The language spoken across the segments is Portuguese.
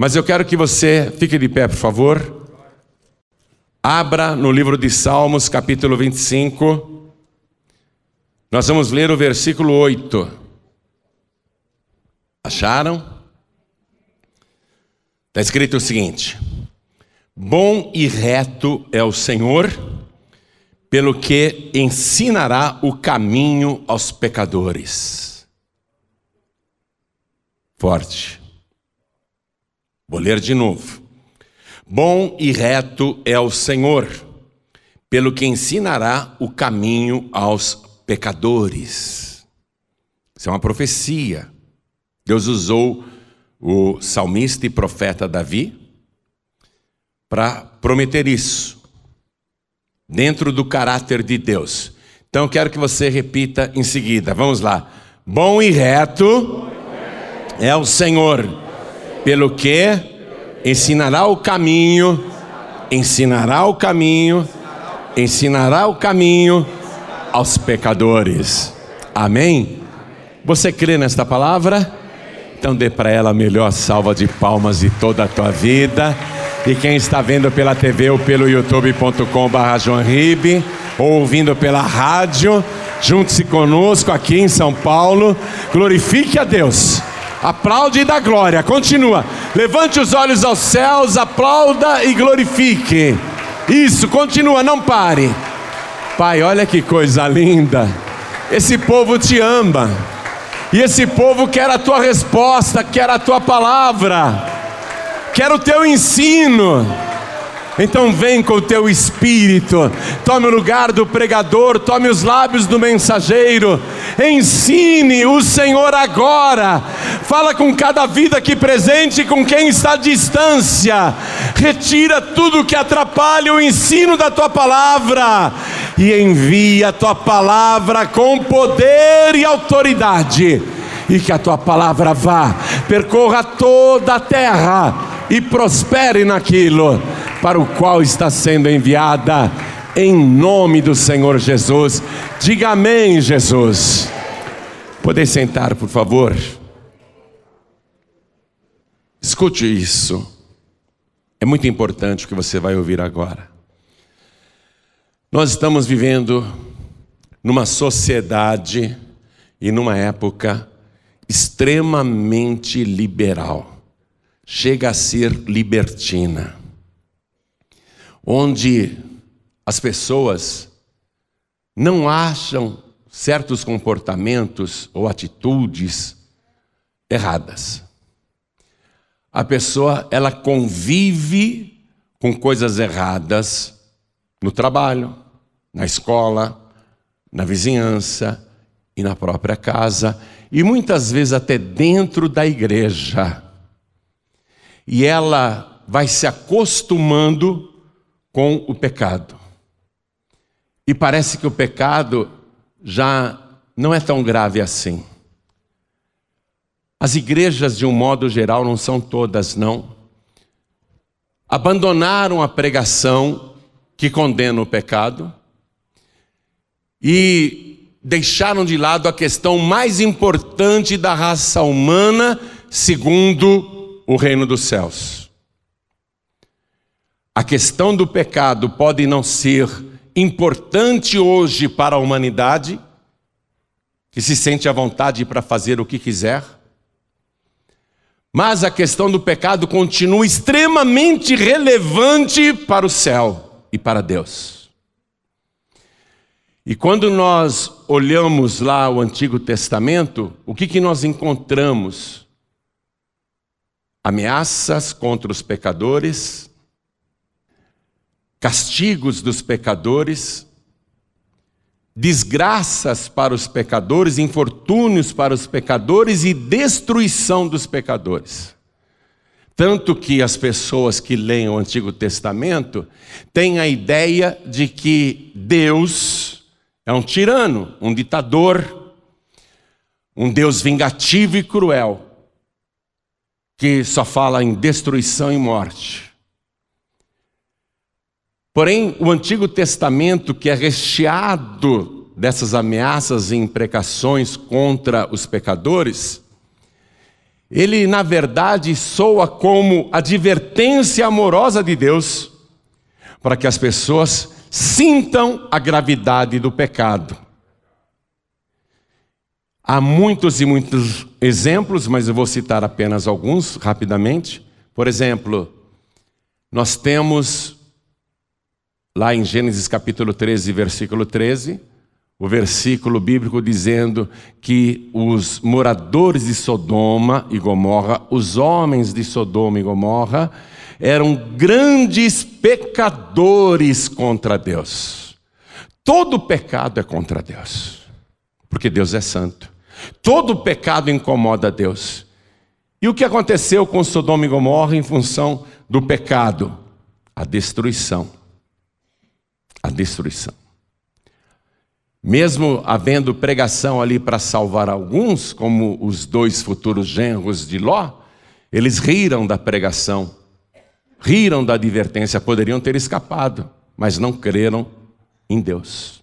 Mas eu quero que você fique de pé, por favor. Abra no livro de Salmos, capítulo 25. Nós vamos ler o versículo 8. Acharam? Está escrito o seguinte: Bom e reto é o Senhor, pelo que ensinará o caminho aos pecadores. Forte. Vou ler de novo. Bom e reto é o Senhor, pelo que ensinará o caminho aos pecadores. Isso é uma profecia. Deus usou o salmista e profeta Davi para prometer isso, dentro do caráter de Deus. Então quero que você repita em seguida. Vamos lá. Bom e reto é o Senhor, pelo que ensinará o caminho, ensinará o caminho, ensinará o caminho aos pecadores. Amém? Você crê nesta palavra? Então dê para ela a melhor salva de palmas de toda a tua vida. E quem está vendo pela TV ou pelo youtube.com.br ou ouvindo pela rádio, junte-se conosco aqui em São Paulo. Glorifique a Deus. Aplaude e dá glória. Continua. Levante os olhos aos céus, aplauda e glorifique. Isso, continua, não pare. Pai, olha que coisa linda. Esse povo te ama. E esse povo quer a tua resposta, quer a tua palavra, quer o teu ensino. Então vem com o teu espírito, tome o lugar do pregador, tome os lábios do mensageiro, ensine o Senhor agora, fala com cada vida aqui presente com quem está à distância, retira tudo que atrapalha o ensino da tua palavra e envia a tua palavra com poder e autoridade, e que a tua palavra vá, percorra toda a terra e prospere naquilo para o qual está sendo enviada, em nome do Senhor Jesus. Diga amém, Jesus. Poder sentar, por favor. Escute isso. É muito importante o que você vai ouvir agora. Nós estamos vivendo numa sociedade e numa época extremamente liberal chega a ser libertina, onde as pessoas não acham certos comportamentos ou atitudes erradas. A pessoa ela convive com coisas erradas no trabalho, na escola, na vizinhança e na própria casa, e muitas vezes até dentro da igreja e ela vai se acostumando com o pecado. E parece que o pecado já não é tão grave assim. As igrejas, de um modo geral, não são todas, não, abandonaram a pregação que condena o pecado e deixaram de lado a questão mais importante da raça humana, segundo o reino dos céus. A questão do pecado pode não ser importante hoje para a humanidade, que se sente à vontade para fazer o que quiser, mas a questão do pecado continua extremamente relevante para o céu e para Deus. E quando nós olhamos lá o Antigo Testamento, o que, que nós encontramos? ameaças contra os pecadores, castigos dos pecadores, desgraças para os pecadores, infortúnios para os pecadores e destruição dos pecadores. Tanto que as pessoas que leem o Antigo Testamento têm a ideia de que Deus é um tirano, um ditador, um Deus vingativo e cruel que só fala em destruição e morte. Porém, o Antigo Testamento, que é recheado dessas ameaças e imprecações contra os pecadores, ele na verdade soa como advertência amorosa de Deus para que as pessoas sintam a gravidade do pecado. Há muitos e muitos exemplos, mas eu vou citar apenas alguns rapidamente. Por exemplo, nós temos lá em Gênesis capítulo 13, versículo 13, o versículo bíblico dizendo que os moradores de Sodoma e Gomorra, os homens de Sodoma e Gomorra, eram grandes pecadores contra Deus. Todo pecado é contra Deus, porque Deus é santo. Todo pecado incomoda Deus. E o que aconteceu com Sodoma e Gomorra em função do pecado? A destruição. A destruição. Mesmo havendo pregação ali para salvar alguns, como os dois futuros genros de Ló, eles riram da pregação, riram da advertência, poderiam ter escapado, mas não creram em Deus.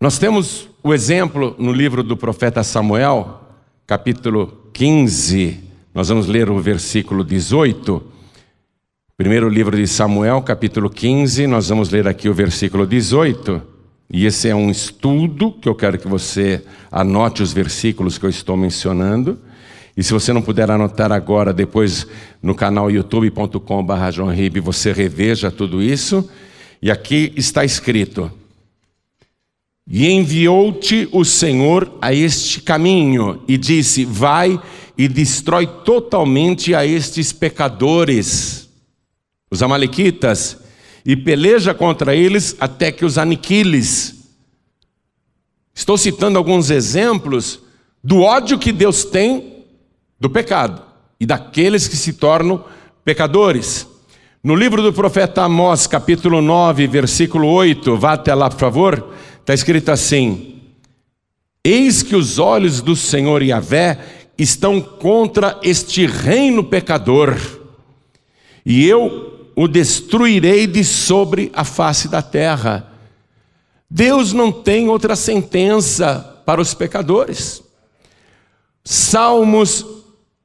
Nós temos o exemplo no livro do profeta Samuel, capítulo 15, nós vamos ler o versículo 18. Primeiro livro de Samuel, capítulo 15, nós vamos ler aqui o versículo 18. E esse é um estudo que eu quero que você anote os versículos que eu estou mencionando. E se você não puder anotar agora, depois no canal youtube.com.br você reveja tudo isso. E aqui está escrito: E enviou-te o Senhor a este caminho, e disse: Vai e destrói totalmente a estes pecadores, os Amalequitas, e peleja contra eles até que os aniquiles. Estou citando alguns exemplos do ódio que Deus tem do pecado e daqueles que se tornam pecadores. No livro do profeta Amós, capítulo 9, versículo 8, vá até lá, por favor, está escrito assim: Eis que os olhos do Senhor Yahvé estão contra este reino pecador, e eu o destruirei de sobre a face da terra. Deus não tem outra sentença para os pecadores. Salmos,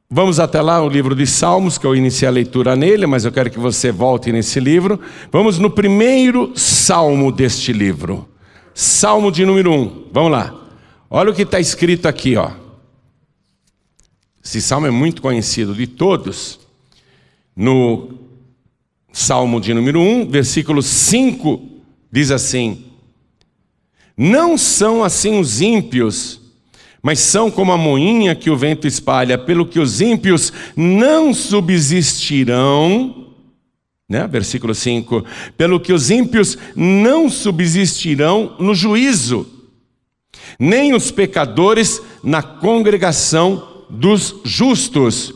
vamos até lá, o livro de Salmos, que eu iniciei a leitura nele, mas eu quero que você volte nesse livro. Vamos no primeiro salmo deste livro. Salmo de número 1. Um. Vamos lá. Olha o que está escrito aqui, ó. Esse salmo é muito conhecido de todos. No Salmo de número 1, versículo 5, diz assim: Não são assim os ímpios, mas são como a moinha que o vento espalha, pelo que os ímpios não subsistirão. Né? Versículo 5: Pelo que os ímpios não subsistirão no juízo, nem os pecadores na congregação dos justos.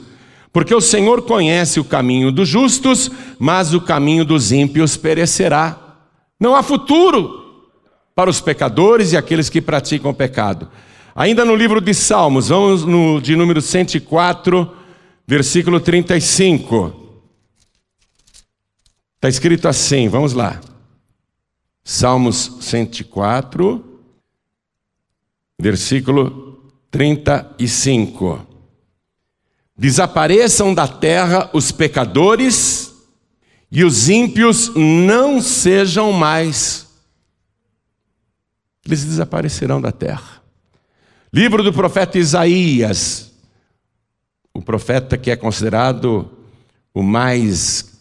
Porque o Senhor conhece o caminho dos justos, mas o caminho dos ímpios perecerá. Não há futuro para os pecadores e aqueles que praticam o pecado. Ainda no livro de Salmos, vamos no de número 104, versículo 35. Está escrito assim, vamos lá. Salmos 104, versículo 35. Desapareçam da terra os pecadores e os ímpios não sejam mais. Eles desaparecerão da terra. Livro do profeta Isaías, o profeta que é considerado o mais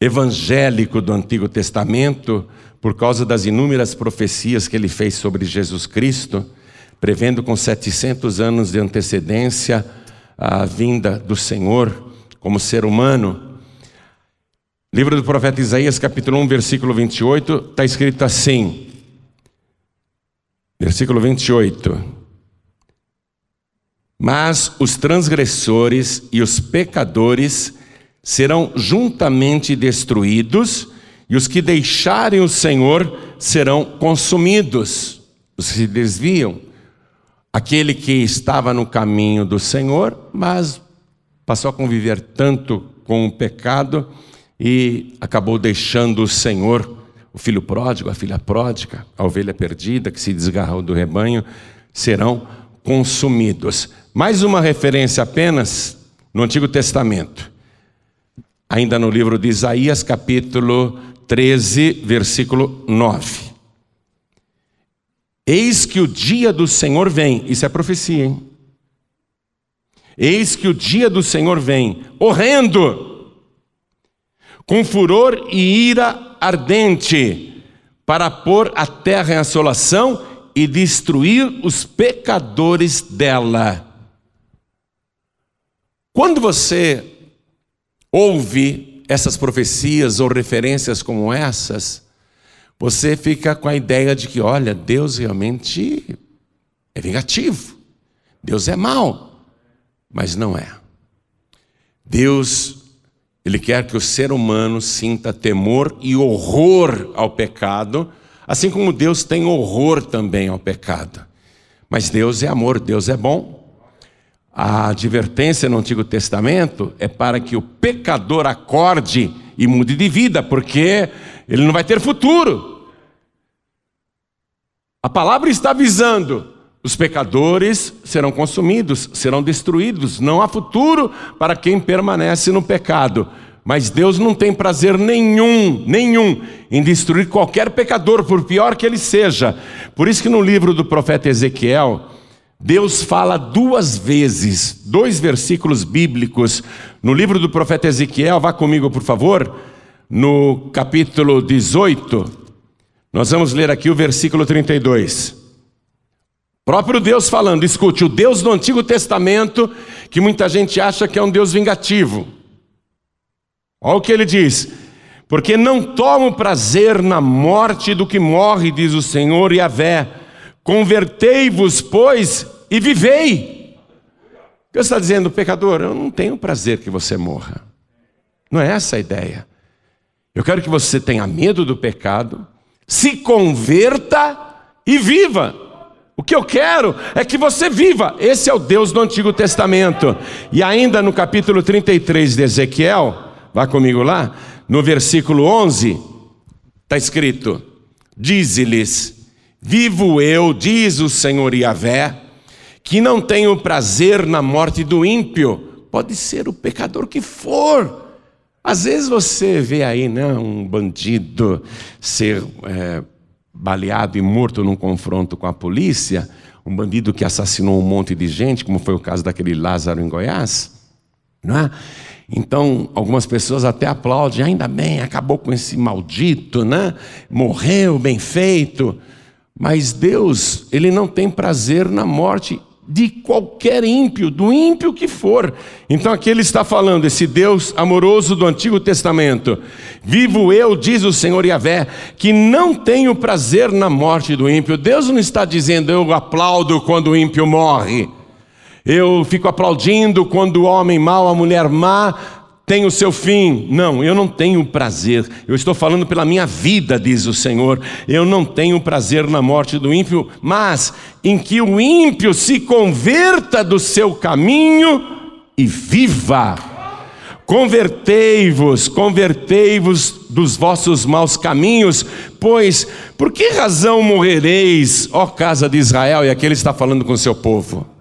evangélico do Antigo Testamento, por causa das inúmeras profecias que ele fez sobre Jesus Cristo, prevendo com 700 anos de antecedência a vinda do Senhor como ser humano. Livro do profeta Isaías, capítulo 1, versículo 28, está escrito assim. Versículo 28. Mas os transgressores e os pecadores serão juntamente destruídos, e os que deixarem o Senhor serão consumidos. Os que se desviam aquele que estava no caminho do Senhor, mas passou a conviver tanto com o pecado e acabou deixando o Senhor, o filho pródigo, a filha pródiga, a ovelha perdida que se desgarrou do rebanho, serão consumidos. Mais uma referência apenas no Antigo Testamento. Ainda no livro de Isaías, capítulo 13, versículo 9. Eis que o dia do Senhor vem, isso é profecia, hein? Eis que o dia do Senhor vem, horrendo, com furor e ira ardente, para pôr a terra em assolação e destruir os pecadores dela. Quando você ouve essas profecias ou referências como essas, você fica com a ideia de que, olha, Deus realmente é vingativo, Deus é mau, mas não é. Deus, Ele quer que o ser humano sinta temor e horror ao pecado, assim como Deus tem horror também ao pecado. Mas Deus é amor, Deus é bom. A advertência no Antigo Testamento é para que o pecador acorde e mude de vida, porque ele não vai ter futuro. A palavra está avisando: os pecadores serão consumidos, serão destruídos, não há futuro para quem permanece no pecado. Mas Deus não tem prazer nenhum, nenhum, em destruir qualquer pecador, por pior que ele seja. Por isso que no livro do profeta Ezequiel, Deus fala duas vezes, dois versículos bíblicos, no livro do profeta Ezequiel, vá comigo por favor, no capítulo 18, nós vamos ler aqui o versículo 32. Próprio Deus falando, escute, o Deus do Antigo Testamento, que muita gente acha que é um Deus vingativo. Olha o que ele diz: Porque não tomo prazer na morte do que morre, diz o Senhor e a vé Convertei-vos, pois, e vivei. Deus está dizendo, pecador, eu não tenho prazer que você morra. Não é essa a ideia. Eu quero que você tenha medo do pecado, se converta e viva. O que eu quero é que você viva. Esse é o Deus do Antigo Testamento. E ainda no capítulo 33 de Ezequiel, vá comigo lá, no versículo 11, está escrito: Dize-lhes Vivo eu, diz o Senhor Yahvé, que não tenho prazer na morte do ímpio. Pode ser o pecador que for. Às vezes você vê aí né, um bandido ser é, baleado e morto num confronto com a polícia, um bandido que assassinou um monte de gente, como foi o caso daquele Lázaro em Goiás, não é? Então, algumas pessoas até aplaudem, ainda bem, acabou com esse maldito, né? Morreu, bem feito. Mas Deus, ele não tem prazer na morte de qualquer ímpio, do ímpio que for. Então aqui ele está falando, esse Deus amoroso do Antigo Testamento. Vivo eu, diz o Senhor Yahvé, que não tenho prazer na morte do ímpio. Deus não está dizendo eu aplaudo quando o ímpio morre. Eu fico aplaudindo quando o homem mau, a mulher má tem o seu fim. Não, eu não tenho prazer. Eu estou falando pela minha vida, diz o Senhor. Eu não tenho prazer na morte do ímpio, mas em que o ímpio se converta do seu caminho e viva. Convertei-vos, convertei-vos dos vossos maus caminhos, pois por que razão morrereis, ó casa de Israel? E aqui ele está falando com o seu povo.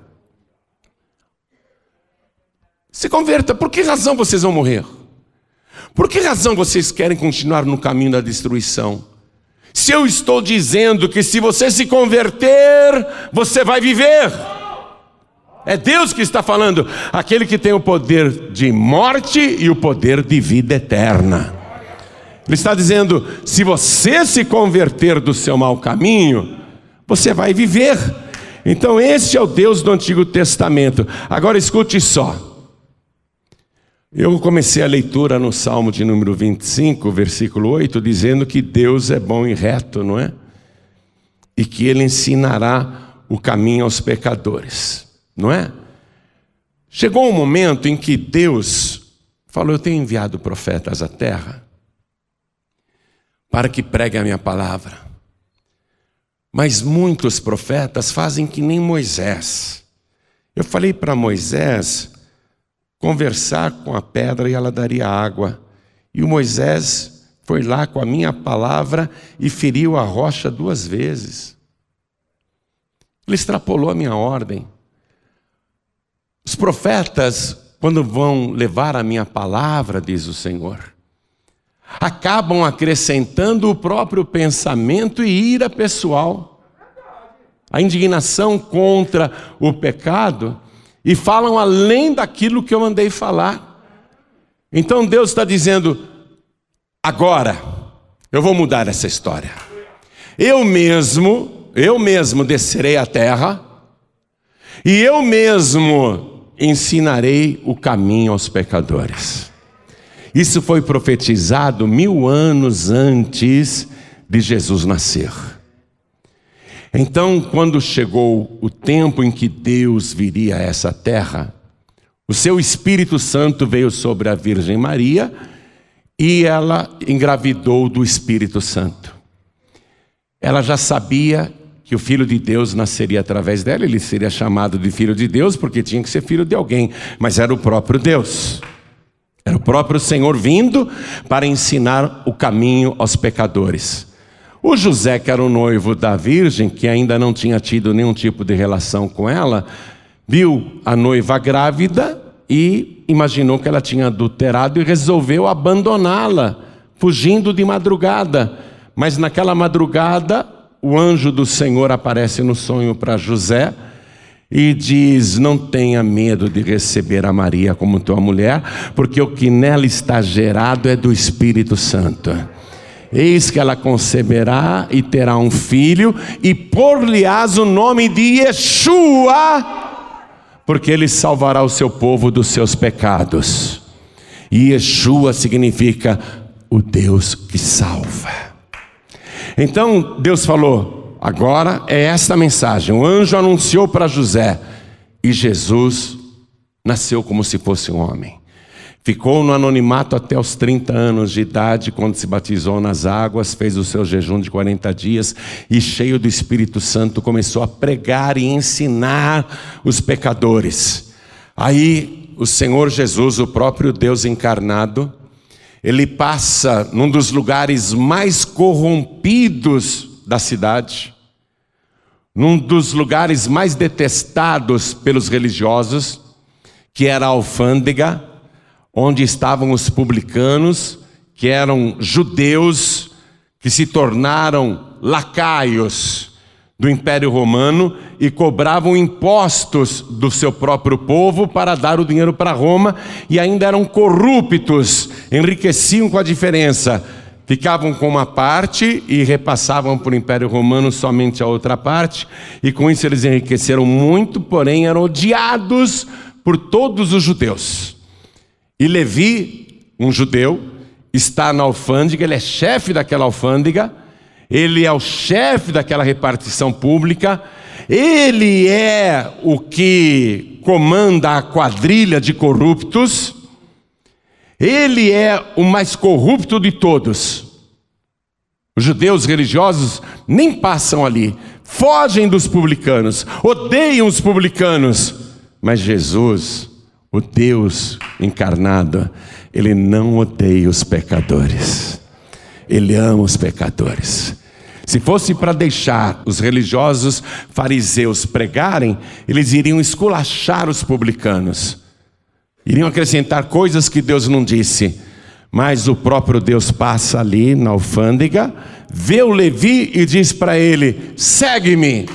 Se converta. Por que razão vocês vão morrer? Por que razão vocês querem continuar no caminho da destruição? Se eu estou dizendo que se você se converter, você vai viver. É Deus que está falando, aquele que tem o poder de morte e o poder de vida eterna. Ele está dizendo: se você se converter do seu mau caminho, você vai viver. Então, esse é o Deus do Antigo Testamento. Agora escute só. Eu comecei a leitura no Salmo de número 25, versículo 8, dizendo que Deus é bom e reto, não é? E que Ele ensinará o caminho aos pecadores, não é? Chegou um momento em que Deus falou: Eu tenho enviado profetas à terra para que preguem a minha palavra. Mas muitos profetas fazem que nem Moisés. Eu falei para Moisés conversar com a pedra e ela daria água. E o Moisés foi lá com a minha palavra e feriu a rocha duas vezes. Ele extrapolou a minha ordem. Os profetas, quando vão levar a minha palavra, diz o Senhor, acabam acrescentando o próprio pensamento e ira pessoal, a indignação contra o pecado, e falam além daquilo que eu mandei falar. Então Deus está dizendo: agora eu vou mudar essa história. Eu mesmo, eu mesmo descerei à terra, e eu mesmo ensinarei o caminho aos pecadores. Isso foi profetizado mil anos antes de Jesus nascer. Então, quando chegou o tempo em que Deus viria a essa terra, o seu Espírito Santo veio sobre a Virgem Maria e ela engravidou do Espírito Santo. Ela já sabia que o filho de Deus nasceria através dela, ele seria chamado de filho de Deus, porque tinha que ser filho de alguém, mas era o próprio Deus. Era o próprio Senhor vindo para ensinar o caminho aos pecadores. O José, que era o noivo da Virgem, que ainda não tinha tido nenhum tipo de relação com ela, viu a noiva grávida e imaginou que ela tinha adulterado e resolveu abandoná-la, fugindo de madrugada. Mas naquela madrugada, o anjo do Senhor aparece no sonho para José e diz: Não tenha medo de receber a Maria como tua mulher, porque o que nela está gerado é do Espírito Santo. Eis que ela conceberá e terá um filho, e por-lhe-ás o nome de Yeshua, porque ele salvará o seu povo dos seus pecados. E Yeshua significa o Deus que salva. Então Deus falou: agora é esta mensagem. O anjo anunciou para José, e Jesus nasceu como se fosse um homem. Ficou no anonimato até os 30 anos de idade, quando se batizou nas águas, fez o seu jejum de 40 dias e, cheio do Espírito Santo, começou a pregar e ensinar os pecadores. Aí, o Senhor Jesus, o próprio Deus encarnado, ele passa num dos lugares mais corrompidos da cidade, num dos lugares mais detestados pelos religiosos, que era a alfândega, onde estavam os publicanos, que eram judeus que se tornaram lacaios do Império Romano e cobravam impostos do seu próprio povo para dar o dinheiro para Roma e ainda eram corruptos, enriqueciam com a diferença. Ficavam com uma parte e repassavam para o Império Romano somente a outra parte, e com isso eles enriqueceram muito, porém eram odiados por todos os judeus. E Levi, um judeu, está na alfândega, ele é chefe daquela alfândega ele é o chefe daquela repartição pública, ele é o que comanda a quadrilha de corruptos, ele é o mais corrupto de todos. Os judeus religiosos nem passam ali, fogem dos publicanos, odeiam os publicanos, mas Jesus, o Deus encarnado, ele não odeia os pecadores. Ele ama os pecadores. Se fosse para deixar os religiosos fariseus pregarem, eles iriam esculachar os publicanos, iriam acrescentar coisas que Deus não disse. Mas o próprio Deus passa ali na alfândega, vê o Levi e diz para ele: segue-me.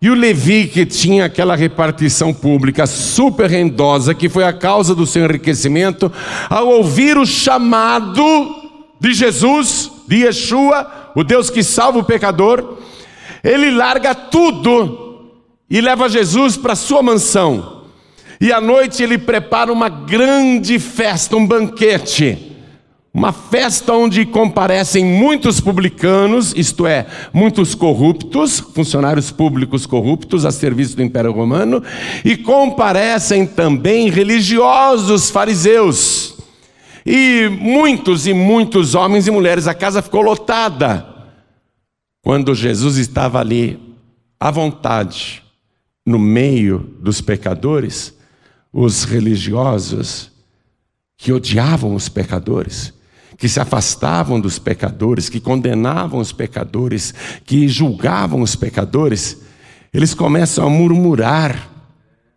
E o Levi, que tinha aquela repartição pública super rendosa, que foi a causa do seu enriquecimento, ao ouvir o chamado de Jesus, de Yeshua, o Deus que salva o pecador, ele larga tudo e leva Jesus para sua mansão. E à noite ele prepara uma grande festa, um banquete. Uma festa onde comparecem muitos publicanos, isto é, muitos corruptos, funcionários públicos corruptos a serviço do Império Romano, e comparecem também religiosos fariseus. E muitos e muitos homens e mulheres, a casa ficou lotada. Quando Jesus estava ali, à vontade, no meio dos pecadores, os religiosos que odiavam os pecadores, que se afastavam dos pecadores, que condenavam os pecadores, que julgavam os pecadores, eles começam a murmurar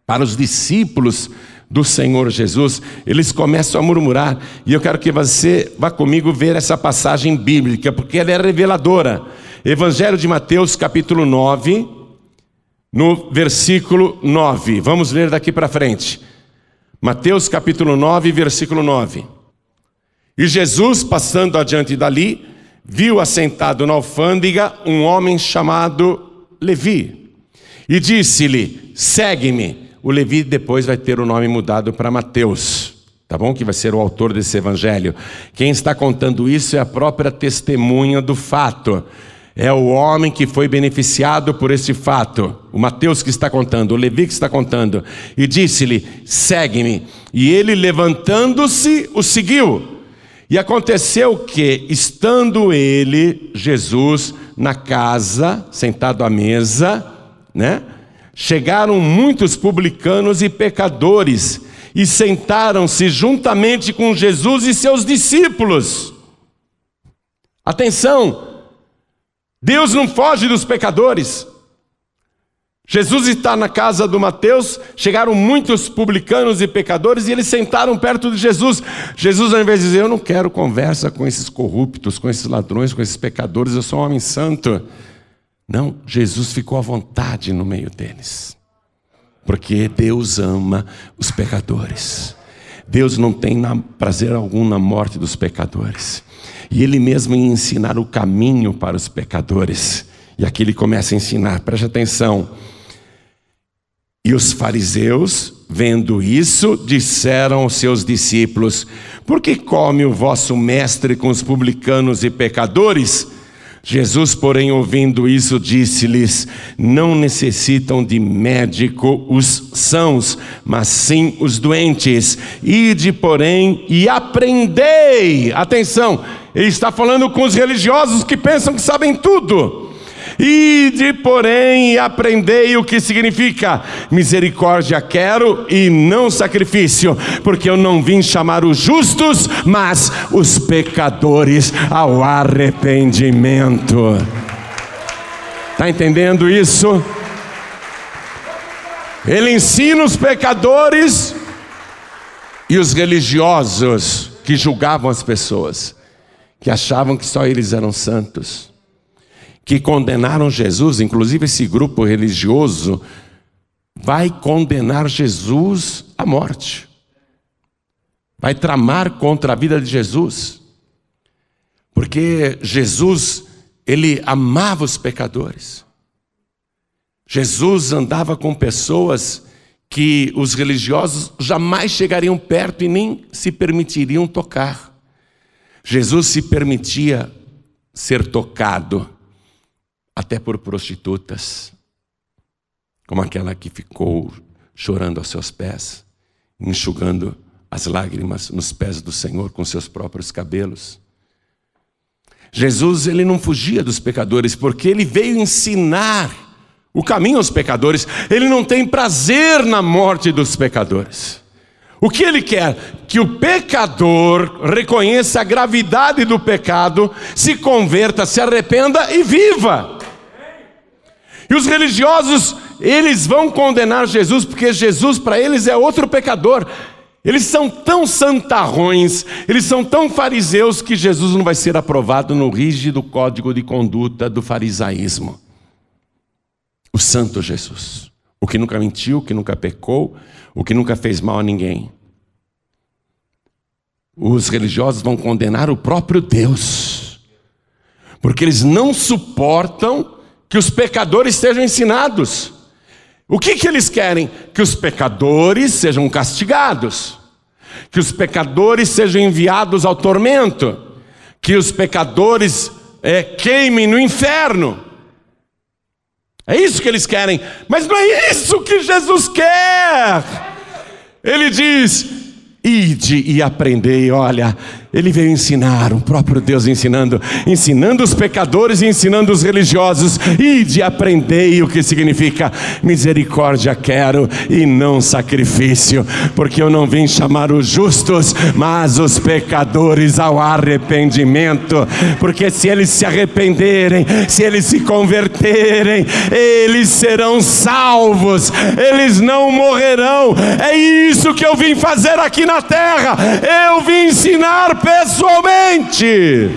para os discípulos do Senhor Jesus, eles começam a murmurar. E eu quero que você vá comigo ver essa passagem bíblica, porque ela é reveladora. Evangelho de Mateus, capítulo 9, no versículo 9. Vamos ler daqui para frente. Mateus, capítulo 9, versículo 9. E Jesus, passando adiante dali, viu assentado na alfândega um homem chamado Levi. E disse-lhe: Segue-me. O Levi depois vai ter o nome mudado para Mateus, tá bom? Que vai ser o autor desse evangelho. Quem está contando isso é a própria testemunha do fato. É o homem que foi beneficiado por esse fato. O Mateus que está contando, o Levi que está contando. E disse-lhe: Segue-me. E ele, levantando-se, o seguiu. E aconteceu que, estando ele, Jesus, na casa, sentado à mesa, né? Chegaram muitos publicanos e pecadores e sentaram-se juntamente com Jesus e seus discípulos. Atenção! Deus não foge dos pecadores. Jesus está na casa do Mateus, chegaram muitos publicanos e pecadores e eles sentaram perto de Jesus. Jesus, ao invés de dizer, eu não quero conversa com esses corruptos, com esses ladrões, com esses pecadores, eu sou um homem santo. Não, Jesus ficou à vontade no meio deles. Porque Deus ama os pecadores. Deus não tem prazer algum na morte dos pecadores. E Ele mesmo ia ensinar o caminho para os pecadores. E aqui ele começa a ensinar, preste atenção. E os fariseus, vendo isso, disseram aos seus discípulos: Por que come o vosso mestre com os publicanos e pecadores? Jesus, porém, ouvindo isso, disse-lhes: Não necessitam de médico os sãos, mas sim os doentes. Ide, porém, e aprendei. Atenção, ele está falando com os religiosos que pensam que sabem tudo. Ide, porém, e aprendei o que significa misericórdia quero e não sacrifício, porque eu não vim chamar os justos, mas os pecadores ao arrependimento. Está entendendo isso? Ele ensina os pecadores e os religiosos que julgavam as pessoas, que achavam que só eles eram santos que condenaram Jesus, inclusive esse grupo religioso, vai condenar Jesus à morte. Vai tramar contra a vida de Jesus. Porque Jesus, ele amava os pecadores. Jesus andava com pessoas que os religiosos jamais chegariam perto e nem se permitiriam tocar. Jesus se permitia ser tocado até por prostitutas, como aquela que ficou chorando aos seus pés, enxugando as lágrimas nos pés do Senhor com seus próprios cabelos. Jesus ele não fugia dos pecadores porque ele veio ensinar o caminho aos pecadores. Ele não tem prazer na morte dos pecadores. O que ele quer? Que o pecador reconheça a gravidade do pecado, se converta, se arrependa e viva. E os religiosos, eles vão condenar Jesus, porque Jesus para eles é outro pecador. Eles são tão santarrões, eles são tão fariseus que Jesus não vai ser aprovado no rígido código de conduta do farisaísmo. O santo Jesus, o que nunca mentiu, o que nunca pecou, o que nunca fez mal a ninguém. Os religiosos vão condenar o próprio Deus, porque eles não suportam que os pecadores sejam ensinados. O que, que eles querem? Que os pecadores sejam castigados, que os pecadores sejam enviados ao tormento, que os pecadores é, queimem no inferno. É isso que eles querem, mas não é isso que Jesus quer. Ele diz: Ide e aprendei. Olha, ele veio ensinar, o próprio Deus ensinando, ensinando os pecadores e ensinando os religiosos. E aprendei o que significa misericórdia quero e não sacrifício, porque eu não vim chamar os justos, mas os pecadores ao arrependimento. Porque se eles se arrependerem, se eles se converterem, eles serão salvos, eles não morrerão. É isso que eu vim fazer aqui na terra. Eu vim ensinar pessoalmente.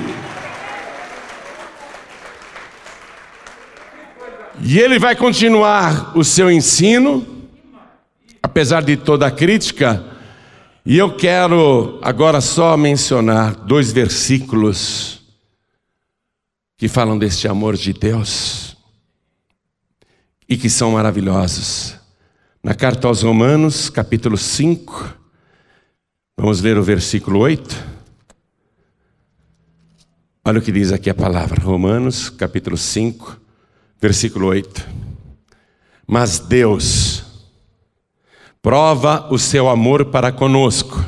E ele vai continuar o seu ensino, apesar de toda a crítica, e eu quero agora só mencionar dois versículos que falam deste amor de Deus e que são maravilhosos. Na carta aos Romanos, capítulo 5, Vamos ler o versículo 8. Olha o que diz aqui a palavra, Romanos, capítulo 5, versículo 8. Mas Deus prova o seu amor para conosco,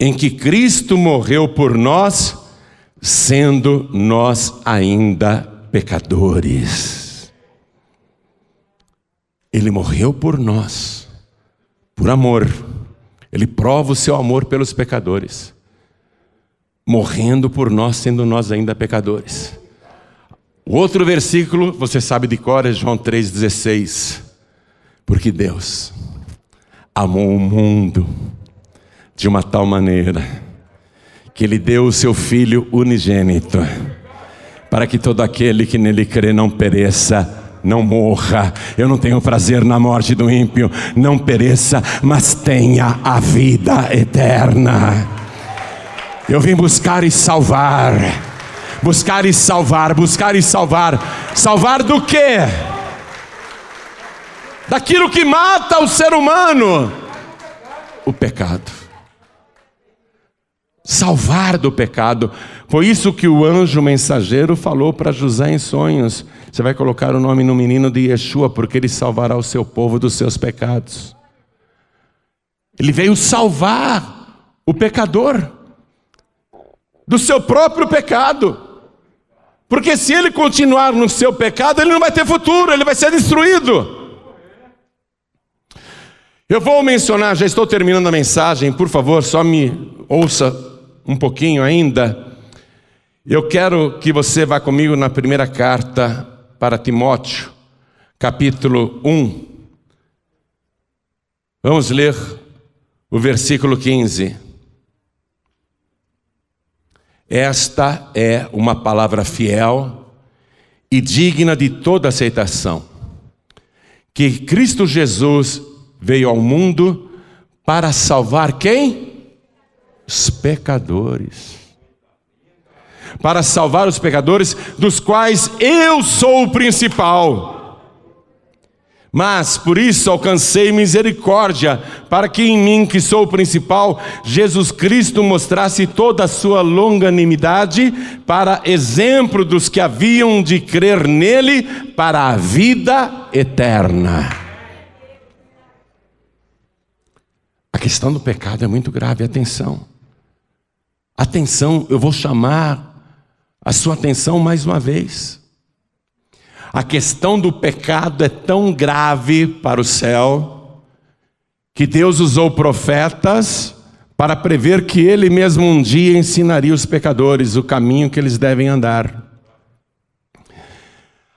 em que Cristo morreu por nós, sendo nós ainda pecadores. Ele morreu por nós, por amor ele prova o seu amor pelos pecadores, morrendo por nós, sendo nós ainda pecadores. O outro versículo, você sabe de cor, é João 3,16. Porque Deus amou o mundo de uma tal maneira que Ele deu o seu Filho unigênito, para que todo aquele que nele crê não pereça, não morra. Eu não tenho prazer na morte do ímpio, não pereça, mas tenha a vida eterna. Eu vim buscar e salvar. Buscar e salvar, buscar e salvar. Salvar do quê? Daquilo que mata o ser humano. O pecado. Salvar do pecado. Foi isso que o anjo mensageiro falou para José em sonhos. Você vai colocar o nome no menino de Yeshua, porque ele salvará o seu povo dos seus pecados. Ele veio salvar o pecador do seu próprio pecado. Porque se ele continuar no seu pecado, ele não vai ter futuro, ele vai ser destruído. Eu vou mencionar, já estou terminando a mensagem, por favor, só me ouça um pouquinho ainda. Eu quero que você vá comigo na primeira carta para Timóteo, capítulo 1. Vamos ler o versículo 15. Esta é uma palavra fiel e digna de toda aceitação. Que Cristo Jesus veio ao mundo para salvar quem? Os pecadores para salvar os pecadores, dos quais eu sou o principal. Mas por isso alcancei misericórdia, para que em mim, que sou o principal, Jesus Cristo mostrasse toda a sua longanimidade, para exemplo dos que haviam de crer nele, para a vida eterna. A questão do pecado é muito grave, atenção. Atenção, eu vou chamar a sua atenção mais uma vez. A questão do pecado é tão grave para o céu que Deus usou profetas para prever que Ele mesmo um dia ensinaria os pecadores o caminho que eles devem andar.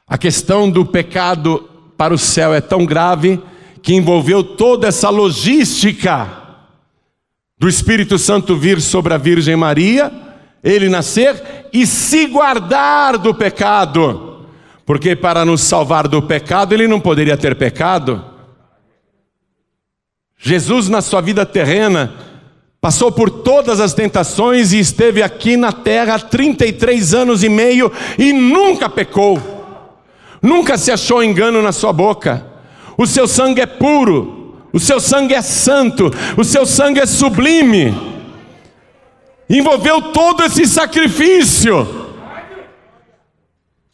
A questão do pecado para o céu é tão grave que envolveu toda essa logística do Espírito Santo vir sobre a Virgem Maria, ele nascer e se guardar do pecado, porque para nos salvar do pecado ele não poderia ter pecado. Jesus, na sua vida terrena, passou por todas as tentações e esteve aqui na terra 33 anos e meio e nunca pecou, nunca se achou engano na sua boca. O seu sangue é puro, o seu sangue é santo, o seu sangue é sublime envolveu todo esse sacrifício.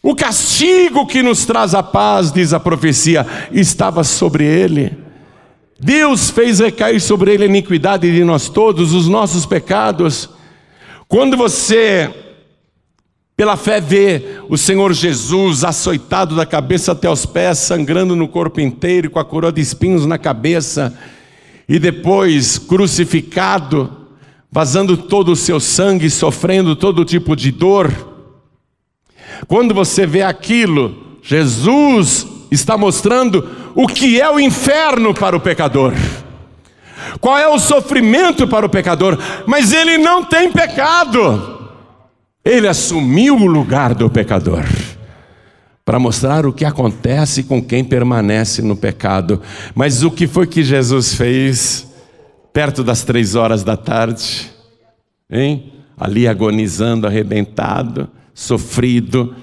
O castigo que nos traz a paz, diz a profecia, estava sobre ele. Deus fez recair sobre ele a iniquidade de nós todos, os nossos pecados. Quando você, pela fé, vê o Senhor Jesus açoitado da cabeça até os pés, sangrando no corpo inteiro, com a coroa de espinhos na cabeça, e depois crucificado, vazando todo o seu sangue, sofrendo todo tipo de dor. Quando você vê aquilo, Jesus está mostrando o que é o inferno para o pecador. Qual é o sofrimento para o pecador? Mas ele não tem pecado. Ele assumiu o lugar do pecador para mostrar o que acontece com quem permanece no pecado. Mas o que foi que Jesus fez perto das três horas da tarde? Hein? Ali agonizando, arrebentado, sofrido.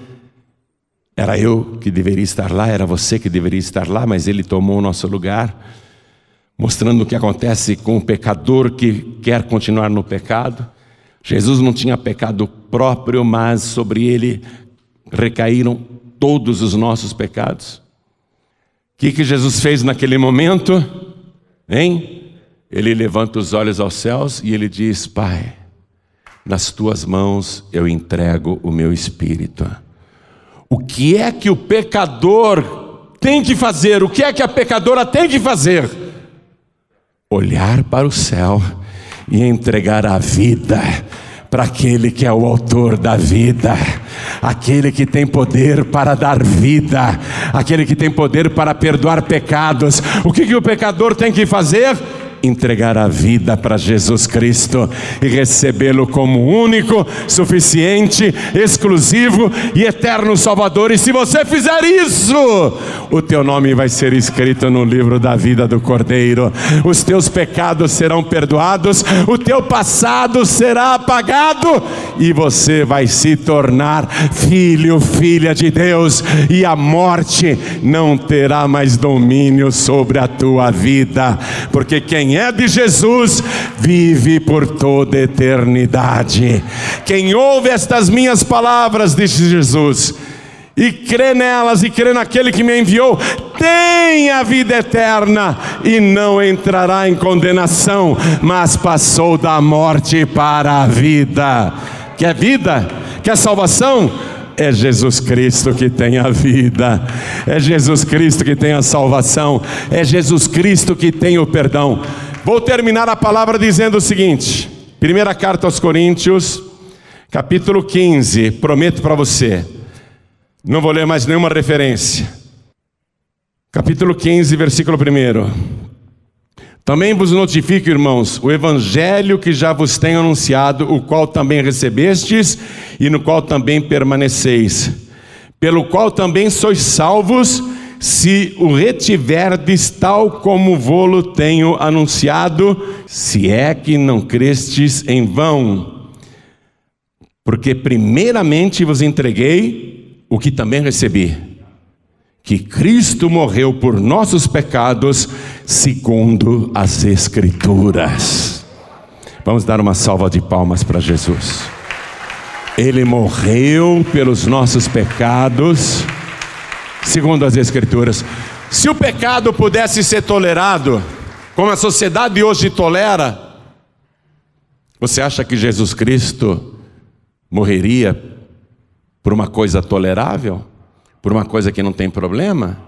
Era eu que deveria estar lá, era você que deveria estar lá, mas ele tomou o nosso lugar, mostrando o que acontece com o pecador que quer continuar no pecado. Jesus não tinha pecado próprio, mas sobre ele recaíram todos os nossos pecados. O que, que Jesus fez naquele momento? Hein? Ele levanta os olhos aos céus e ele diz: Pai, nas tuas mãos eu entrego o meu espírito. O que é que o pecador tem que fazer? O que é que a pecadora tem que fazer? Olhar para o céu e entregar a vida para aquele que é o autor da vida, aquele que tem poder para dar vida, aquele que tem poder para perdoar pecados. O que, que o pecador tem que fazer? Entregar a vida para Jesus Cristo e recebê-lo como único, suficiente, exclusivo e eterno Salvador. E se você fizer isso, o teu nome vai ser escrito no livro da vida do Cordeiro. Os teus pecados serão perdoados, o teu passado será apagado e você vai se tornar filho, filha de Deus, e a morte não terá mais domínio sobre a tua vida, porque quem é de Jesus vive por toda eternidade. Quem ouve estas minhas palavras, disse Jesus, e crê nelas e crê naquele que me enviou, tem a vida eterna e não entrará em condenação, mas passou da morte para a vida. Quer vida? Quer salvação? É Jesus Cristo que tem a vida, é Jesus Cristo que tem a salvação, é Jesus Cristo que tem o perdão. Vou terminar a palavra dizendo o seguinte: primeira carta aos Coríntios, capítulo 15, prometo para você, não vou ler mais nenhuma referência. Capítulo 15, versículo 1. Também vos notifico, irmãos, o evangelho que já vos tenho anunciado, o qual também recebestes e no qual também permaneceis, pelo qual também sois salvos, se o retiverdes tal como vô-lo tenho anunciado, se é que não crestes em vão. Porque primeiramente vos entreguei o que também recebi que Cristo morreu por nossos pecados, segundo as Escrituras. Vamos dar uma salva de palmas para Jesus. Ele morreu pelos nossos pecados, segundo as Escrituras. Se o pecado pudesse ser tolerado, como a sociedade hoje tolera, você acha que Jesus Cristo morreria por uma coisa tolerável? Por uma coisa que não tem problema?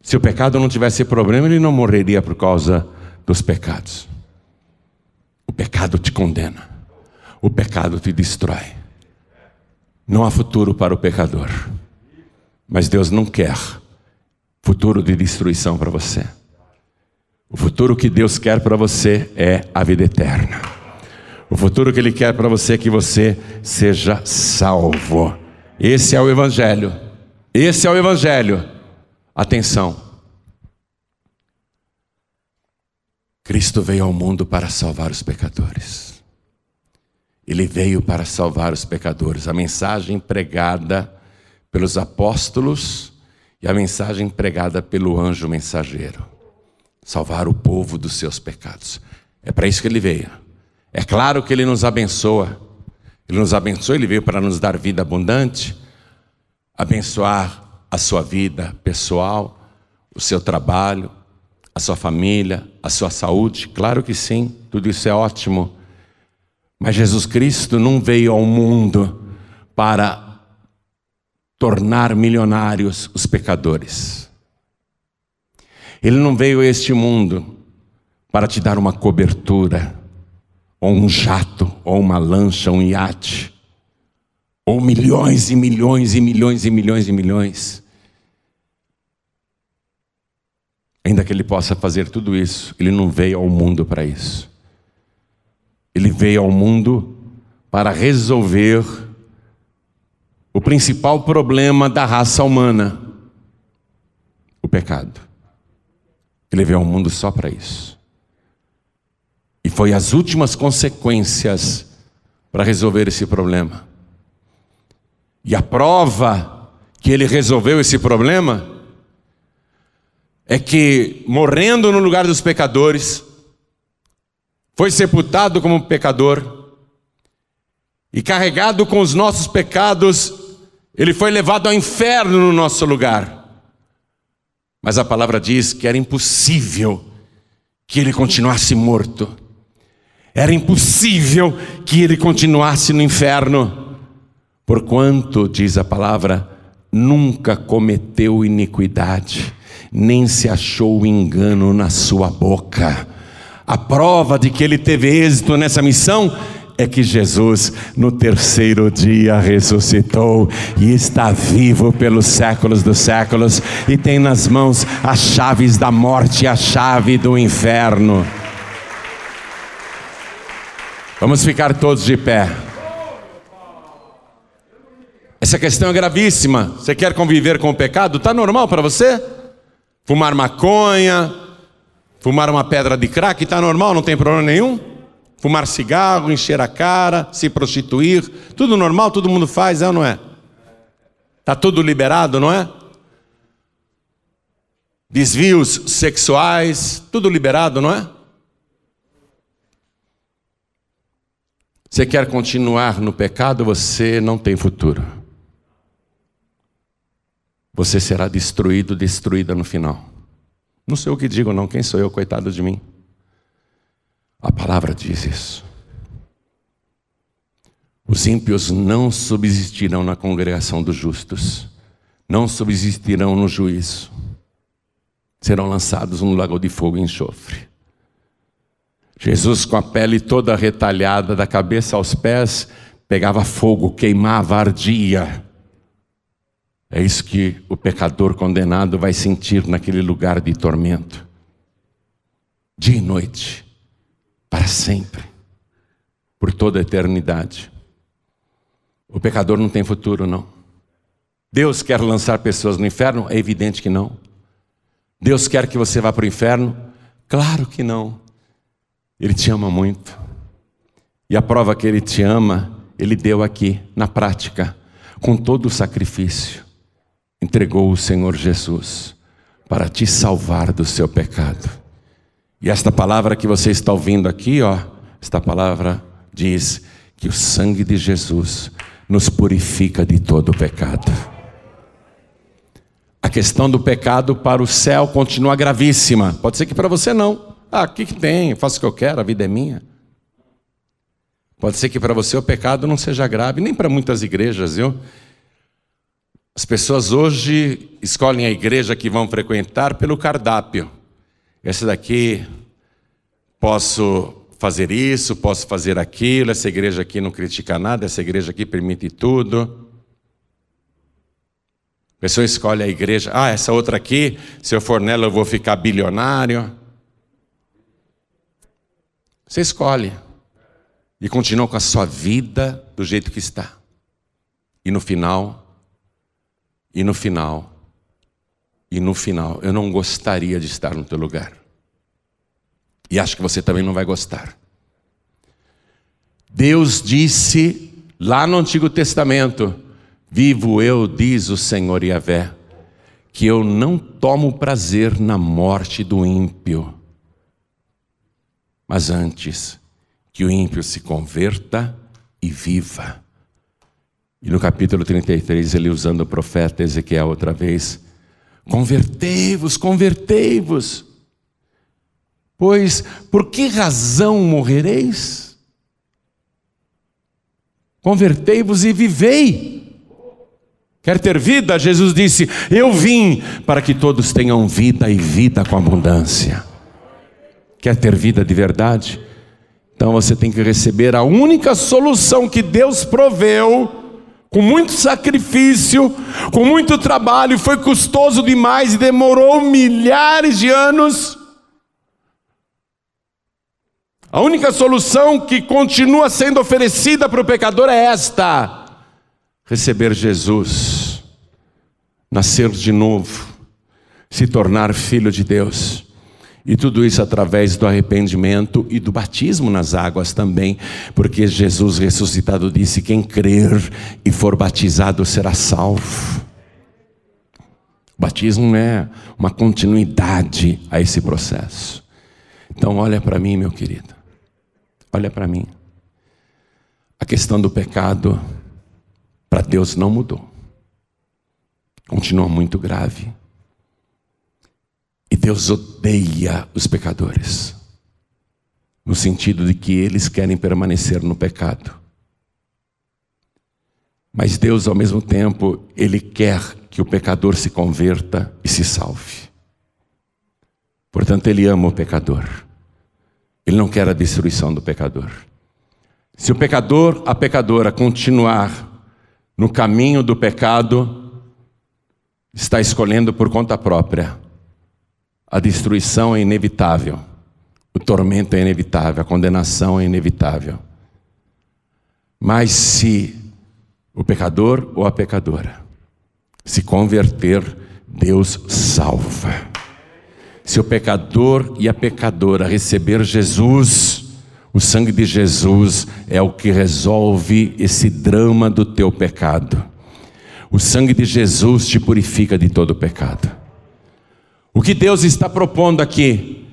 Se o pecado não tivesse problema, ele não morreria por causa dos pecados. O pecado te condena, o pecado te destrói. Não há futuro para o pecador, mas Deus não quer futuro de destruição para você. O futuro que Deus quer para você é a vida eterna. O futuro que Ele quer para você é que você seja salvo. Esse é o Evangelho. Esse é o Evangelho. Atenção. Cristo veio ao mundo para salvar os pecadores. Ele veio para salvar os pecadores. A mensagem pregada pelos apóstolos e a mensagem pregada pelo anjo mensageiro. Salvar o povo dos seus pecados. É para isso que ele veio. É claro que ele nos abençoa. Ele nos abençoa, Ele veio para nos dar vida abundante, abençoar a sua vida pessoal, o seu trabalho, a sua família, a sua saúde? Claro que sim, tudo isso é ótimo. Mas Jesus Cristo não veio ao mundo para tornar milionários os pecadores. Ele não veio a este mundo para te dar uma cobertura, ou um jato, ou uma lancha, um iate, ou milhões e milhões e milhões e milhões e milhões. Ainda que ele possa fazer tudo isso, ele não veio ao mundo para isso. Ele veio ao mundo para resolver o principal problema da raça humana: o pecado. Ele veio ao mundo só para isso. E foi as últimas consequências para resolver esse problema. E a prova que ele resolveu esse problema é que, morrendo no lugar dos pecadores, foi sepultado como pecador e carregado com os nossos pecados, ele foi levado ao inferno no nosso lugar. Mas a palavra diz que era impossível que ele continuasse morto. Era impossível que ele continuasse no inferno, porquanto, diz a palavra, nunca cometeu iniquidade, nem se achou engano na sua boca. A prova de que ele teve êxito nessa missão é que Jesus, no terceiro dia, ressuscitou e está vivo pelos séculos dos séculos e tem nas mãos as chaves da morte e a chave do inferno. Vamos ficar todos de pé. Essa questão é gravíssima. Você quer conviver com o pecado? Está normal para você? Fumar maconha, fumar uma pedra de crack, está normal, não tem problema nenhum? Fumar cigarro, encher a cara, se prostituir, tudo normal, todo mundo faz, é ou não é? Está tudo liberado, não é? Desvios sexuais, tudo liberado, não é? Você quer continuar no pecado, você não tem futuro. Você será destruído, destruída no final. Não sei o que digo, não. Quem sou eu, coitado de mim? A palavra diz isso. Os ímpios não subsistirão na congregação dos justos, não subsistirão no juízo, serão lançados no lago de fogo e enxofre. Jesus, com a pele toda retalhada, da cabeça aos pés, pegava fogo, queimava, ardia. É isso que o pecador condenado vai sentir naquele lugar de tormento. Dia e noite, para sempre, por toda a eternidade. O pecador não tem futuro, não. Deus quer lançar pessoas no inferno? É evidente que não. Deus quer que você vá para o inferno? Claro que não. Ele te ama muito. E a prova que Ele te ama, Ele deu aqui, na prática, com todo o sacrifício. Entregou o Senhor Jesus para te salvar do seu pecado. E esta palavra que você está ouvindo aqui, ó, esta palavra diz que o sangue de Jesus nos purifica de todo o pecado. A questão do pecado para o céu continua gravíssima. Pode ser que para você não. Ah, o que, que tem? Eu faço o que eu quero, a vida é minha. Pode ser que para você o pecado não seja grave, nem para muitas igrejas, viu? As pessoas hoje escolhem a igreja que vão frequentar pelo cardápio. Essa daqui posso fazer isso, posso fazer aquilo, essa igreja aqui não critica nada, essa igreja aqui permite tudo. A pessoa escolhe a igreja, ah, essa outra aqui, se eu for nela eu vou ficar bilionário. Você escolhe. E continua com a sua vida do jeito que está. E no final, e no final, e no final, eu não gostaria de estar no teu lugar. E acho que você também não vai gostar. Deus disse lá no Antigo Testamento: Vivo eu, diz o Senhor Yahvé, que eu não tomo prazer na morte do ímpio mas antes que o ímpio se converta e viva. E no capítulo 33, ele usando o profeta Ezequiel outra vez: Convertei-vos, convertei-vos. Pois por que razão morrereis? Convertei-vos e vivei. Quer ter vida? Jesus disse: Eu vim para que todos tenham vida e vida com abundância. Quer ter vida de verdade? Então você tem que receber a única solução que Deus proveu, com muito sacrifício, com muito trabalho, foi custoso demais e demorou milhares de anos. A única solução que continua sendo oferecida para o pecador é esta: receber Jesus, nascer de novo, se tornar filho de Deus. E tudo isso através do arrependimento e do batismo nas águas também, porque Jesus ressuscitado disse: quem crer e for batizado será salvo. O batismo é uma continuidade a esse processo. Então, olha para mim, meu querido, olha para mim. A questão do pecado para Deus não mudou, continua muito grave. E Deus odeia os pecadores, no sentido de que eles querem permanecer no pecado. Mas Deus, ao mesmo tempo, Ele quer que o pecador se converta e se salve. Portanto, Ele ama o pecador. Ele não quer a destruição do pecador. Se o pecador, a pecadora, continuar no caminho do pecado, está escolhendo por conta própria a destruição é inevitável, o tormento é inevitável, a condenação é inevitável. Mas se o pecador ou a pecadora se converter, Deus salva. Se o pecador e a pecadora receber Jesus, o sangue de Jesus é o que resolve esse drama do teu pecado. O sangue de Jesus te purifica de todo pecado. O que Deus está propondo aqui?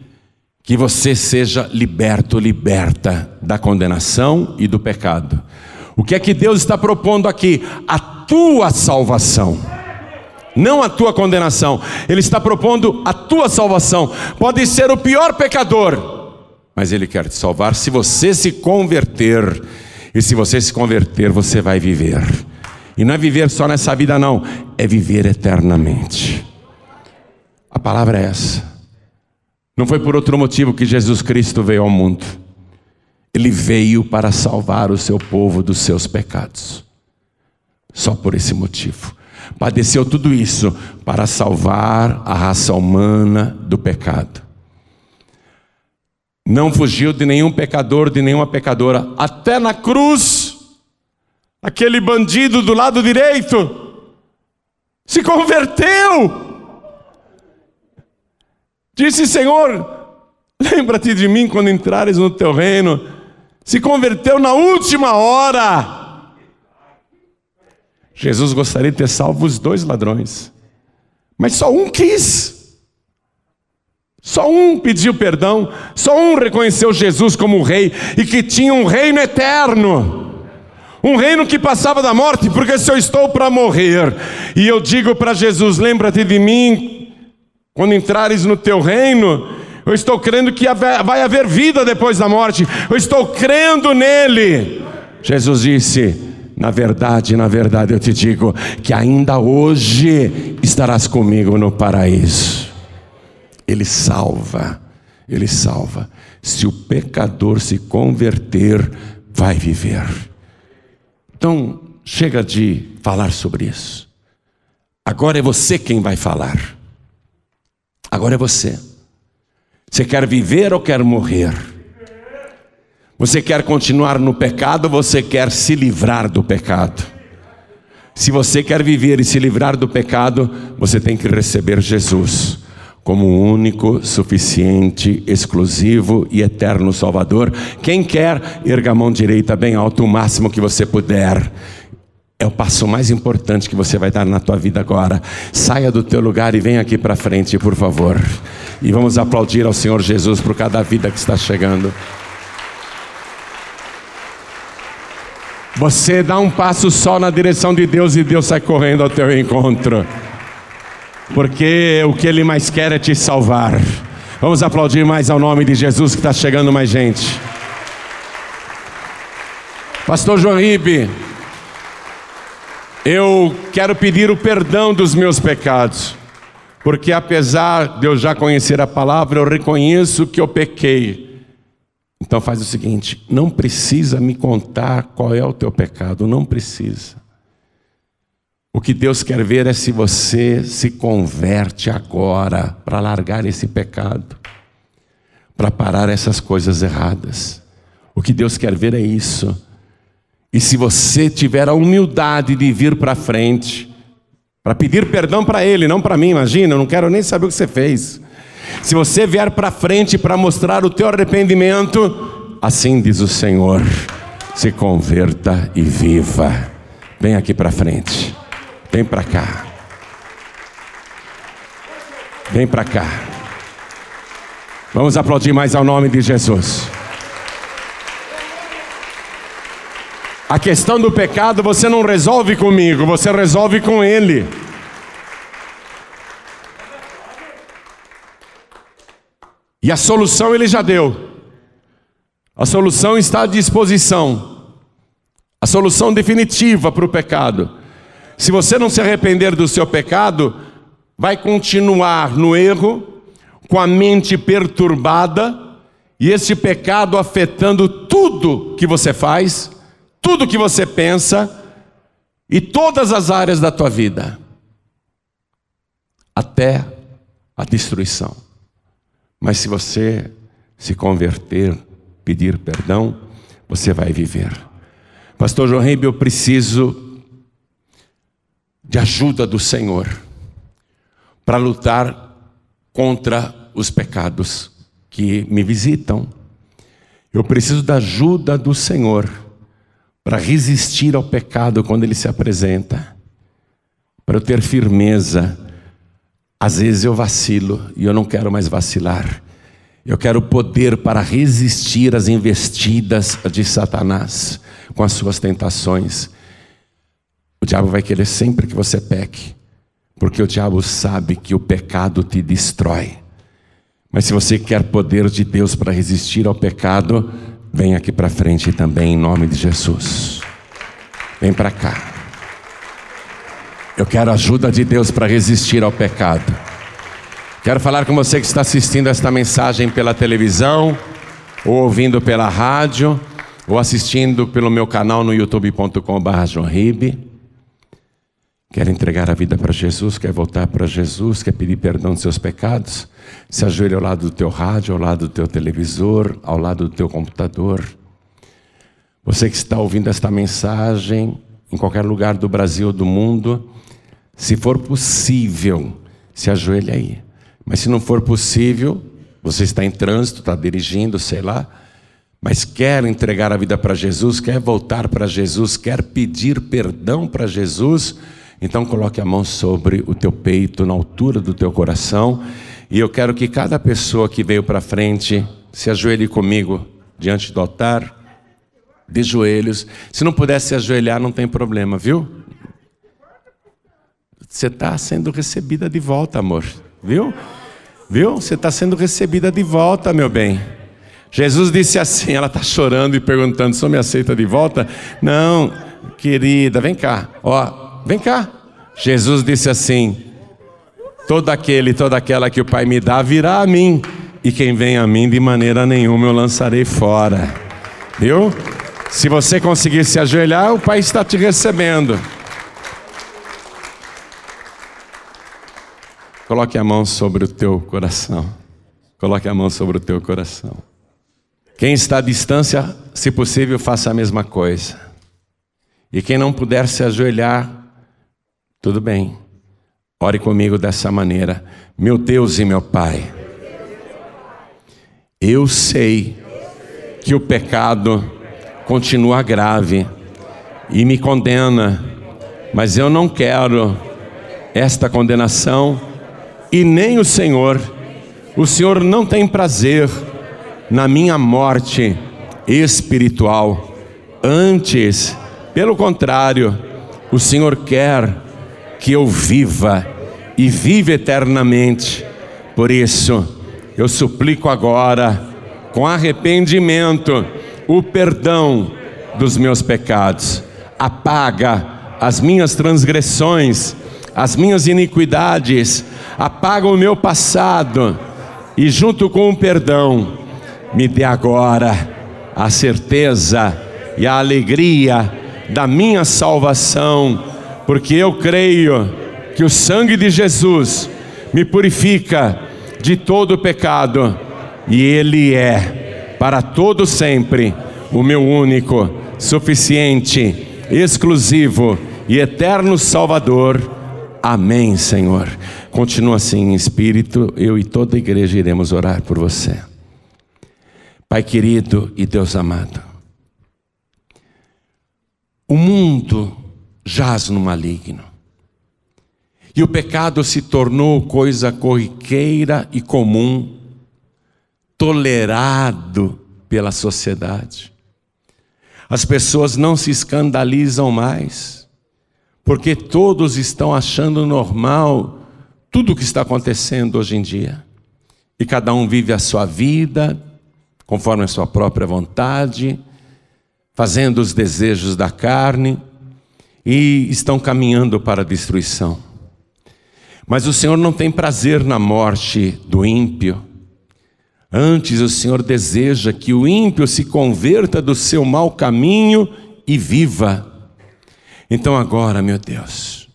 Que você seja liberto, liberta da condenação e do pecado. O que é que Deus está propondo aqui? A tua salvação. Não a tua condenação. Ele está propondo a tua salvação. Pode ser o pior pecador, mas Ele quer te salvar se você se converter. E se você se converter, você vai viver. E não é viver só nessa vida, não, é viver eternamente. A palavra é essa. Não foi por outro motivo que Jesus Cristo veio ao mundo. Ele veio para salvar o seu povo dos seus pecados. Só por esse motivo. Padeceu tudo isso para salvar a raça humana do pecado. Não fugiu de nenhum pecador, de nenhuma pecadora. Até na cruz, aquele bandido do lado direito se converteu. Disse: Senhor, lembra-te de mim quando entrares no teu reino. Se converteu na última hora. Jesus gostaria de ter salvo os dois ladrões, mas só um quis. Só um pediu perdão, só um reconheceu Jesus como rei e que tinha um reino eterno. Um reino que passava da morte, porque se eu estou para morrer, e eu digo para Jesus: lembra-te de mim quando entrares no teu reino, eu estou crendo que vai haver vida depois da morte. Eu estou crendo nele. Jesus disse: Na verdade, na verdade eu te digo que ainda hoje estarás comigo no paraíso. Ele salva, ele salva. Se o pecador se converter, vai viver. Então, chega de falar sobre isso. Agora é você quem vai falar. Agora é você. Você quer viver ou quer morrer? Você quer continuar no pecado ou você quer se livrar do pecado? Se você quer viver e se livrar do pecado, você tem que receber Jesus como o único, suficiente, exclusivo e eterno Salvador. Quem quer, erga a mão direita bem alto, o máximo que você puder. É o passo mais importante que você vai dar na tua vida agora. Saia do teu lugar e venha aqui para frente, por favor. E vamos aplaudir ao Senhor Jesus por cada vida que está chegando. Você dá um passo só na direção de Deus e Deus sai correndo ao teu encontro. Porque o que Ele mais quer é te salvar. Vamos aplaudir mais ao nome de Jesus que está chegando mais gente. Pastor João Ribe, eu quero pedir o perdão dos meus pecados, porque apesar de eu já conhecer a palavra, eu reconheço que eu pequei. Então faz o seguinte: não precisa me contar qual é o teu pecado, não precisa. O que Deus quer ver é se você se converte agora para largar esse pecado, para parar essas coisas erradas. O que Deus quer ver é isso. E se você tiver a humildade de vir para frente, para pedir perdão para Ele, não para mim, imagina, eu não quero nem saber o que você fez. Se você vier para frente para mostrar o teu arrependimento, assim diz o Senhor: se converta e viva. Vem aqui para frente. Vem para cá. Vem para cá. Vamos aplaudir mais ao nome de Jesus. A questão do pecado você não resolve comigo, você resolve com Ele. E a solução Ele já deu. A solução está à disposição. A solução definitiva para o pecado. Se você não se arrepender do seu pecado, vai continuar no erro, com a mente perturbada, e esse pecado afetando tudo que você faz, tudo que você pensa e todas as áreas da tua vida, até a destruição. Mas se você se converter, pedir perdão, você vai viver. Pastor João eu preciso de ajuda do Senhor para lutar contra os pecados que me visitam. Eu preciso da ajuda do Senhor para resistir ao pecado quando ele se apresenta, para eu ter firmeza. Às vezes eu vacilo e eu não quero mais vacilar. Eu quero poder para resistir às investidas de Satanás com as suas tentações. O diabo vai querer sempre que você peque, porque o diabo sabe que o pecado te destrói. Mas se você quer poder de Deus para resistir ao pecado, vem aqui para frente também, em nome de Jesus. Vem para cá. Eu quero a ajuda de Deus para resistir ao pecado. Quero falar com você que está assistindo esta mensagem pela televisão, ou ouvindo pela rádio, ou assistindo pelo meu canal no youtube.com.br. Quer entregar a vida para Jesus, quer voltar para Jesus, quer pedir perdão dos seus pecados? Se ajoelhe ao lado do teu rádio, ao lado do teu televisor, ao lado do teu computador. Você que está ouvindo esta mensagem em qualquer lugar do Brasil ou do mundo, se for possível, se ajoelhe aí. Mas se não for possível, você está em trânsito, está dirigindo, sei lá, mas quer entregar a vida para Jesus, quer voltar para Jesus, quer pedir perdão para Jesus, então coloque a mão sobre o teu peito, na altura do teu coração, e eu quero que cada pessoa que veio para frente se ajoelhe comigo diante do altar, de joelhos. Se não puder se ajoelhar, não tem problema, viu? Você está sendo recebida de volta, amor, viu? Viu? Você está sendo recebida de volta, meu bem. Jesus disse assim: ela está chorando e perguntando: só me aceita de volta? Não, querida, vem cá. Ó, Vem cá. Jesus disse assim: Todo aquele, toda aquela que o Pai me dá virá a mim, e quem vem a mim de maneira nenhuma eu lançarei fora. Viu? Se você conseguir se ajoelhar, o Pai está te recebendo. Coloque a mão sobre o teu coração. Coloque a mão sobre o teu coração. Quem está à distância, se possível, faça a mesma coisa. E quem não puder se ajoelhar, tudo bem. Ore comigo dessa maneira. Meu Deus e meu Pai, eu sei que o pecado continua grave e me condena, mas eu não quero esta condenação e nem o Senhor. O Senhor não tem prazer na minha morte espiritual. Antes, pelo contrário, o Senhor quer que eu viva e viva eternamente. Por isso, eu suplico agora, com arrependimento, o perdão dos meus pecados. Apaga as minhas transgressões, as minhas iniquidades, apaga o meu passado e, junto com o perdão, me dê agora a certeza e a alegria da minha salvação, porque eu creio que o sangue de Jesus me purifica de todo pecado e Ele é para todo sempre o meu único, suficiente, exclusivo e eterno Salvador. Amém, Senhor. Continua assim em espírito, eu e toda a igreja iremos orar por você. Pai querido e Deus amado, o mundo jaz no maligno. E o pecado se tornou coisa corriqueira e comum, tolerado pela sociedade. As pessoas não se escandalizam mais, porque todos estão achando normal tudo o que está acontecendo hoje em dia. E cada um vive a sua vida, conforme a sua própria vontade, fazendo os desejos da carne e estão caminhando para a destruição. Mas o Senhor não tem prazer na morte do ímpio. Antes, o Senhor deseja que o ímpio se converta do seu mau caminho e viva. Então, agora, meu Deus,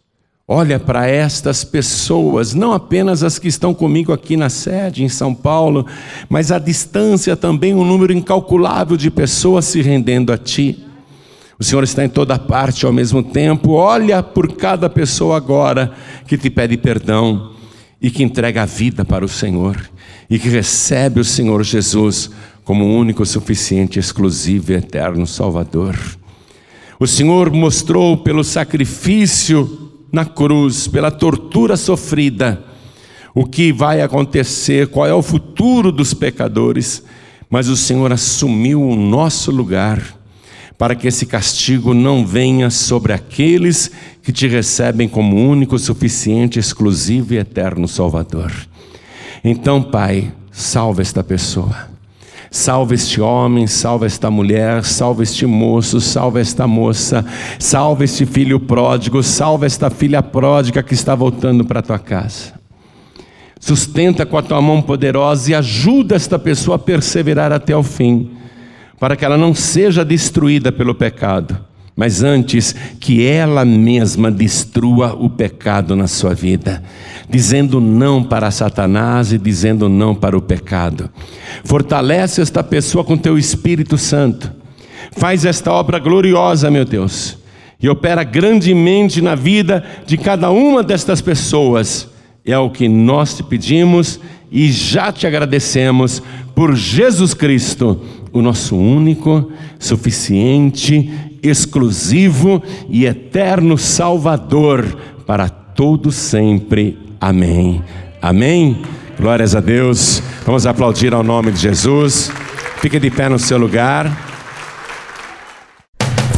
Olha para estas pessoas, não apenas as que estão comigo aqui na sede, em São Paulo, mas à distância também um número incalculável de pessoas se rendendo a Ti. O Senhor está em toda parte ao mesmo tempo. Olha por cada pessoa agora que te pede perdão e que entrega a vida para o Senhor e que recebe o Senhor Jesus como único, suficiente, exclusivo e eterno Salvador. O Senhor mostrou pelo sacrifício na cruz, pela tortura sofrida, o que vai acontecer, qual é o futuro dos pecadores, mas o Senhor assumiu o nosso lugar, para que esse castigo não venha sobre aqueles que te recebem como único, suficiente, exclusivo e eterno Salvador. Então, Pai, salva esta pessoa. Salva este homem, salva esta mulher, salva este moço, salva esta moça, salva este filho pródigo, salva esta filha pródiga que está voltando para a tua casa. Sustenta com a tua mão poderosa e ajuda esta pessoa a perseverar até o fim, para que ela não seja destruída pelo pecado mas antes que ela mesma destrua o pecado na sua vida, dizendo não para Satanás e dizendo não para o pecado. Fortalece esta pessoa com teu Espírito Santo. Faz esta obra gloriosa, meu Deus, e opera grandemente na vida de cada uma destas pessoas. É o que nós te pedimos e já te agradecemos por Jesus Cristo, o nosso único, suficiente exclusivo e eterno Salvador para todo sempre. Amém. Amém. Glórias a Deus. Vamos aplaudir ao nome de Jesus. Fique de pé no seu lugar.